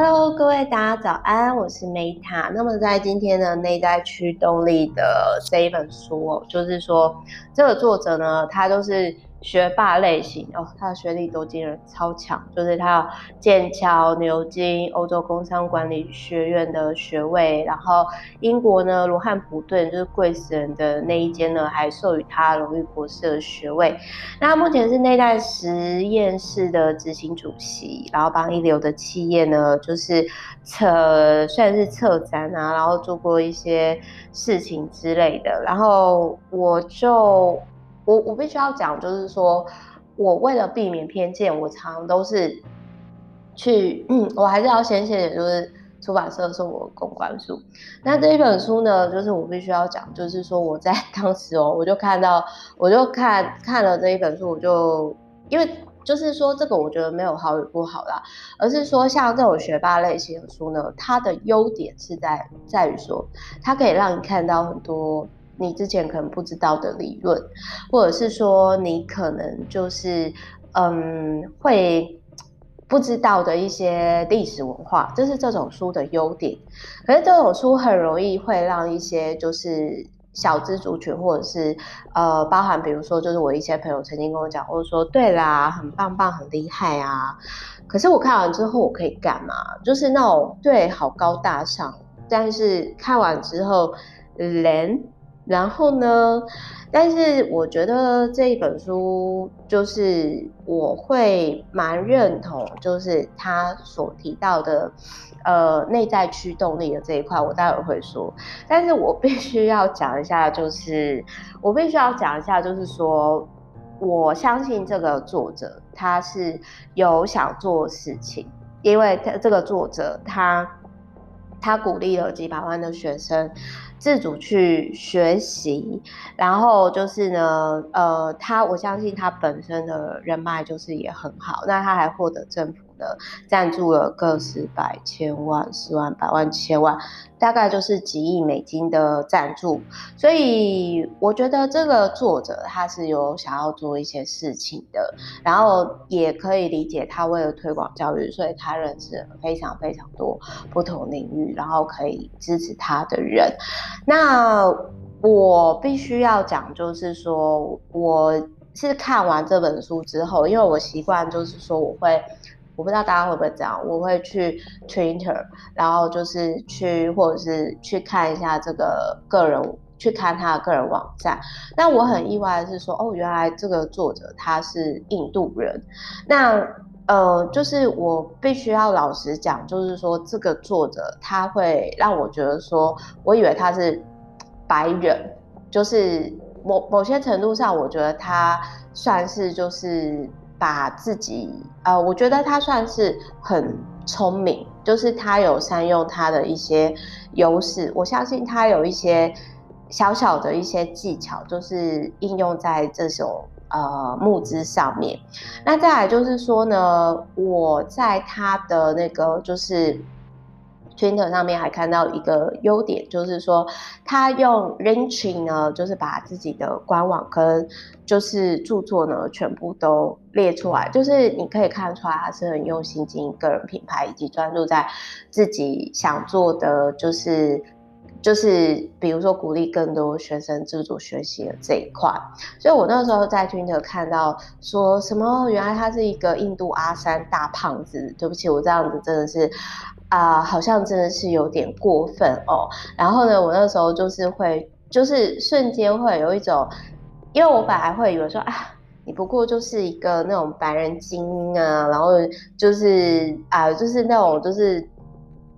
Hello，各位大家早安，我是 Meta。那么在今天的内在驱动力的这一本书哦，就是说这个作者呢，他就是。学霸类型哦，他的学历都惊人超强，就是他有剑桥、牛津、欧洲工商管理学院的学位，然后英国呢，罗汉普顿就是贵死人的那一间呢，还授予他荣誉博士的学位。那目前是内在实验室的执行主席，然后帮一流的企业呢，就是策算是策展啊，然后做过一些事情之类的。然后我就。我我必须要讲，就是说，我为了避免偏见，我常都是去，嗯，我还是要先谢谢，就是出版社送我公关书。那这一本书呢，就是我必须要讲，就是说我在 当时哦，我就看到，我就看看了这一本书，我就因为就是说这个，我觉得没有好与不好啦，而是说像这种学霸类型的书呢，它的优点是在在于说，它可以让你看到很多。你之前可能不知道的理论，或者是说你可能就是嗯会不知道的一些历史文化，这是这种书的优点。可是这种书很容易会让一些就是小资族群，或者是呃包含比如说就是我一些朋友曾经跟我讲，或者说对啦，很棒棒，很厉害啊。可是我看完之后我可以干嘛？就是那种对，好高大上，但是看完之后人。然后呢，但是我觉得这一本书就是我会蛮认同，就是他所提到的，呃，内在驱动力的这一块，我待会会说。但是我必须要讲一下，就是我必须要讲一下，就是说，我相信这个作者他是有想做事情，因为他这个作者他他鼓励了几百万的学生。自主去学习，然后就是呢，呃，他我相信他本身的人脉就是也很好，那他还获得政府的赞助了个十百千万十万百万千万，大概就是几亿美金的赞助，所以我觉得这个作者他是有想要做一些事情的，然后也可以理解他为了推广教育，所以他认识了非常非常多不同领域，然后可以支持他的人。那我必须要讲，就是说，我是看完这本书之后，因为我习惯就是说，我会，我不知道大家会不会这样，我会去 Twitter，然后就是去或者是去看一下这个个人，去看他的个人网站。但我很意外的是说，哦，原来这个作者他是印度人。那呃，就是我必须要老实讲，就是说这个作者他会让我觉得说，我以为他是白人，就是某某些程度上，我觉得他算是就是把自己，呃，我觉得他算是很聪明，就是他有善用他的一些优势，我相信他有一些小小的一些技巧，就是应用在这种。呃，募资上面，那再来就是说呢，我在他的那个就是 Twitter 上面还看到一个优点，就是说他用 Rinchi 呢，就是把自己的官网跟就是著作呢全部都列出来，就是你可以看出来他是很用心经营个人品牌，以及专注在自己想做的就是。就是比如说鼓励更多学生自主学习的这一块，所以我那时候在 Twitter 看到说什么，原来他是一个印度阿三大胖子。对不起，我这样子真的是啊、好像真的是有点过分哦。然后呢，我那时候就是会，就是瞬间会有一种，因为我本来会以为说啊，你不过就是一个那种白人精英啊，然后就是啊、就是那种就是。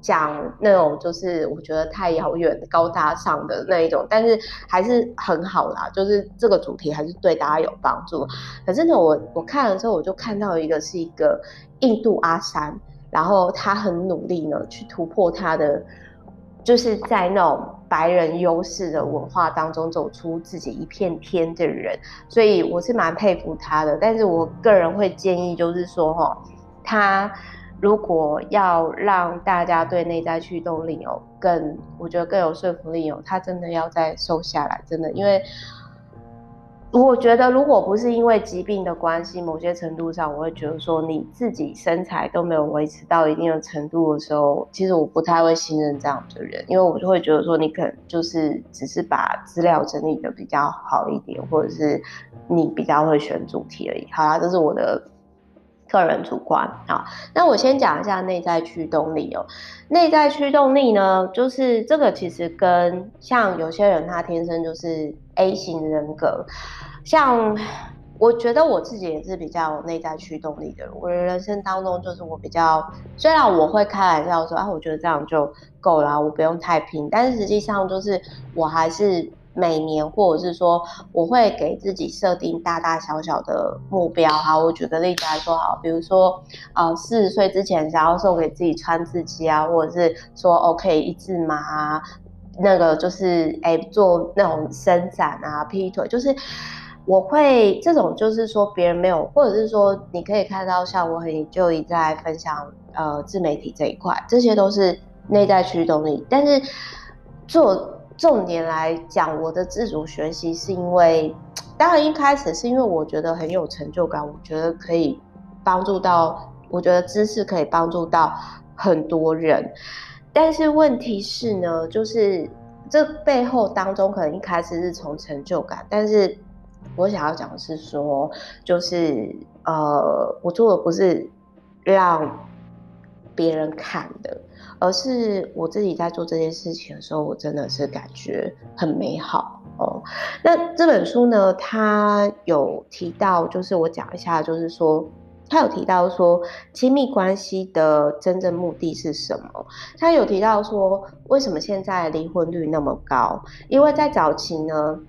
讲那种就是我觉得太遥远、高大上的那一种，但是还是很好啦，就是这个主题还是对大家有帮助。可是呢，我我看了之后，我就看到一个是一个印度阿三，然后他很努力呢去突破他的，就是在那种白人优势的文化当中走出自己一片天的人，所以我是蛮佩服他的。但是我个人会建议，就是说哈，他。如果要让大家对内在驱动力有更，我觉得更有说服力哦，他真的要再瘦下来，真的，因为我觉得，如果不是因为疾病的关系，某些程度上，我会觉得说你自己身材都没有维持到一定的程度的时候，其实我不太会信任这样的人，因为我就会觉得说你可能就是只是把资料整理的比较好一点，或者是你比较会选主题而已。好啦，这是我的个人主观。好，那我先讲一下内在驱动力哦。内在驱动力呢，就是这个其实跟像有些人他天生就是。A 型人格，像我觉得我自己也是比较有内在驱动力的。我的人生当中，就是我比较，虽然我会开玩笑说啊，我觉得这样就够了，我不用太拼。但是实际上，就是我还是每年，或者是说，我会给自己设定大大小小的目标。哈，我举个例子来说，好，比如说，呃，四十岁之前想要送给自己穿刺机啊，或者是说，OK，一字马啊。那个就是哎、做那种伸展啊、劈腿，就是我会这种，就是说别人没有，或者是说你可以看到，像我很就一在分享呃自媒体这一块，这些都是内在驱动力。但是做重点来讲，我的自主学习是因为，当然一开始是因为我觉得很有成就感，我觉得可以帮助到，我觉得知识可以帮助到很多人。但是问题是呢，就是这背后当中可能一开始是从成就感，但是我想要讲的是说，就是呃，我做的不是让别人看的，而是我自己在做这件事情的时候，我真的是感觉很美好哦。那这本书呢，它有提到，就是我讲一下，就是说。他有提到说，亲密关系的真正目的是什么？他有提到说，为什么现在离婚率那么高？因为在早期呢，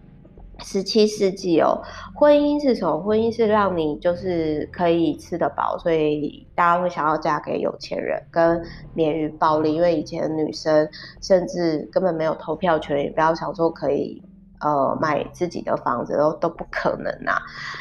十七世纪哦，婚姻是什么？婚姻是让你就是可以吃得饱，所以大家会想要嫁给有钱人，跟免于暴力。因为以前女生甚至根本没有投票权，也不要想说可以。呃，买自己的房子都都不可能呐、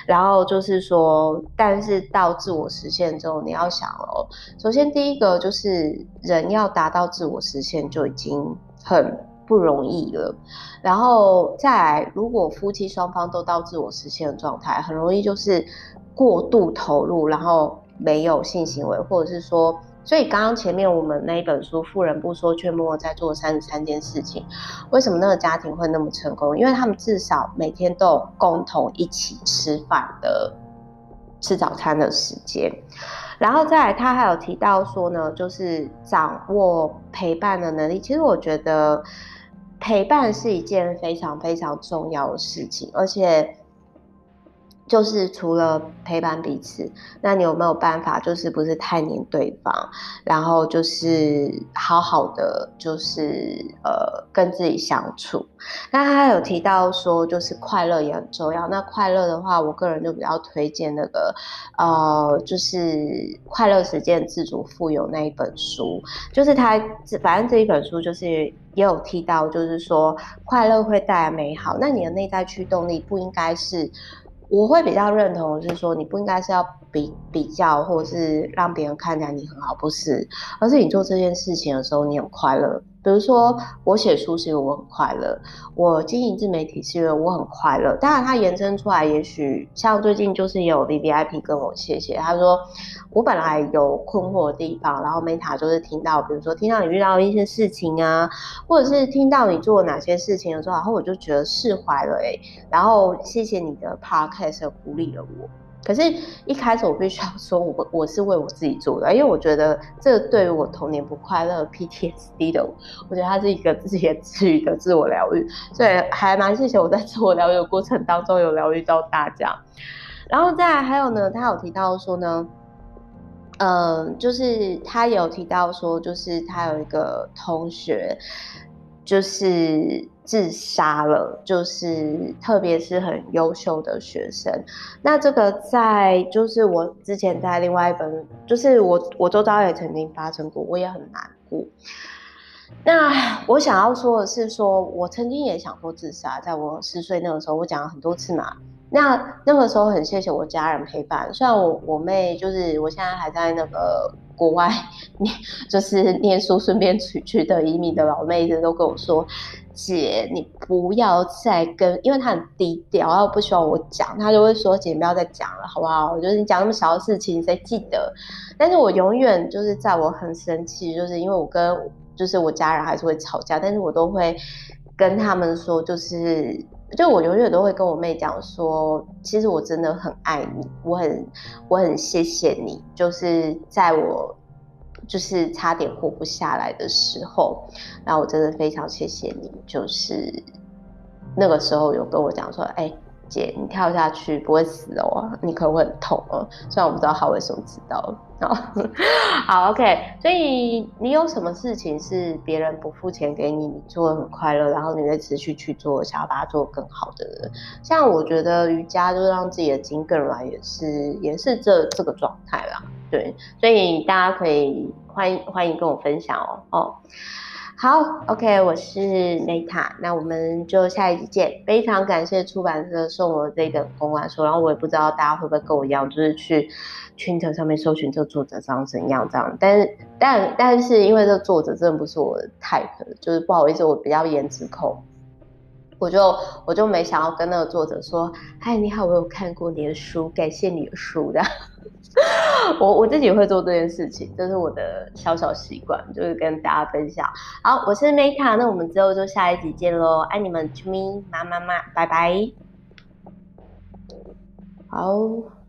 然后就是说，但是到自我实现之后，你要想哦，首先第一个就是人要达到自我实现就已经很不容易了。然后再来，如果夫妻双方都到自我实现的状态，很容易就是过度投入，然后没有性行为，或者是说。所以刚刚前面我们那一本书《富人不说却默默在做三十三件事情》，为什么那个家庭会那么成功？因为他们至少每天都有共同一起吃饭的吃早餐的时间。然后再来，他还有提到说呢，就是掌握陪伴的能力。其实我觉得陪伴是一件非常非常重要的事情，而且。就是除了陪伴彼此，那你有没有办法，就是不是太黏对方，然后就是好好的，就是呃跟自己相处。那他有提到说，就是快乐也很重要。那快乐的话，我个人就比较推荐那个呃，就是《快乐实践自主富有》那一本书。就是他反正这一本书就是也有提到，就是说快乐会带来美好。那你的内在驱动力不应该是。我会比较认同就是说，你不应该是要比比较，或者是让别人看起来你很好，不是，而是你做这件事情的时候，你很快乐。比如说，我写书是因为我很快乐，我经营自媒体是因为我很快乐。当然，它延伸出来，也许像最近就是有 VVIP 跟我谢谢，他说我本来有困惑的地方，然后 Meta 就是听到，比如说听到你遇到一些事情啊，或者是听到你做哪些事情的时候，然后我就觉得释怀了哎、欸，然后谢谢你的 Podcast 鼓励了我。可是，一开始我必须要说，我我是为我自己做的，因为我觉得这对于我童年不快乐 PTSD 的我，觉得它是一个自己的治愈的自我疗愈，所以还蛮谢谢我在自我疗愈的过程当中有疗愈到大家。然后再来还有呢，他有提到说呢，嗯、就是他有提到说，就是他有一个同学，就是。自杀了，就是特别是很优秀的学生。那这个在就是我之前在另外一本，就是我我周遭也曾经发生过，我也很难过。那我想要说的是说，说我曾经也想过自杀，在我十岁那个时候，我讲了很多次嘛。那那个时候很谢谢我家人陪伴，虽然我我妹就是我现在还在那个。国外 念就是念书顺便取取得移民的老妹子都跟我说。姐，你不要再跟，因为她很低调，他不希望我讲，她就会说：“姐，不要再讲了，好不好？”我觉得你讲那么小的事情，谁记得？但是我永远就是在我很生气，就是因为我跟就是我家人还是会吵架，但是我都会跟他们说，就是就我永远都会跟我妹讲说，其实我真的很爱你，我很我很谢谢你，就是在我。就是差点活不下来的时候，然后我真的非常谢谢你，就是那个时候有跟我讲说，哎、姐，你跳下去不会死哦，你可能会很痛哦。虽然我不知道他为什么知道。好，OK。所以你有什么事情是别人不付钱给你，你做的很快乐，然后你会持续去做，想要把它做更好的人。像我觉得瑜伽就是让自己的筋更软，也是也是这这个状态啦。对，所以大家可以欢迎欢迎跟我分享哦哦。好，OK，我是 Neta，那我们就下一集见。非常感谢出版社送我这个公关书，然后我也不知道大家会不会跟我一样，就是去 Twitter 上面搜寻这个作者长怎样这样。但是但但是因为这个作者真的不是我的 type，就是不好意思，我比较颜值控。我就我就没想要跟那个作者说，嗨，你好，我有看过你的书，感谢你的书的。我我自己会做这件事情，这是我的小小习惯，就是跟大家分享。好，我是 Meta，那我们之后就下一集见喽，爱你们，啾咪，妈妈妈，拜拜。好。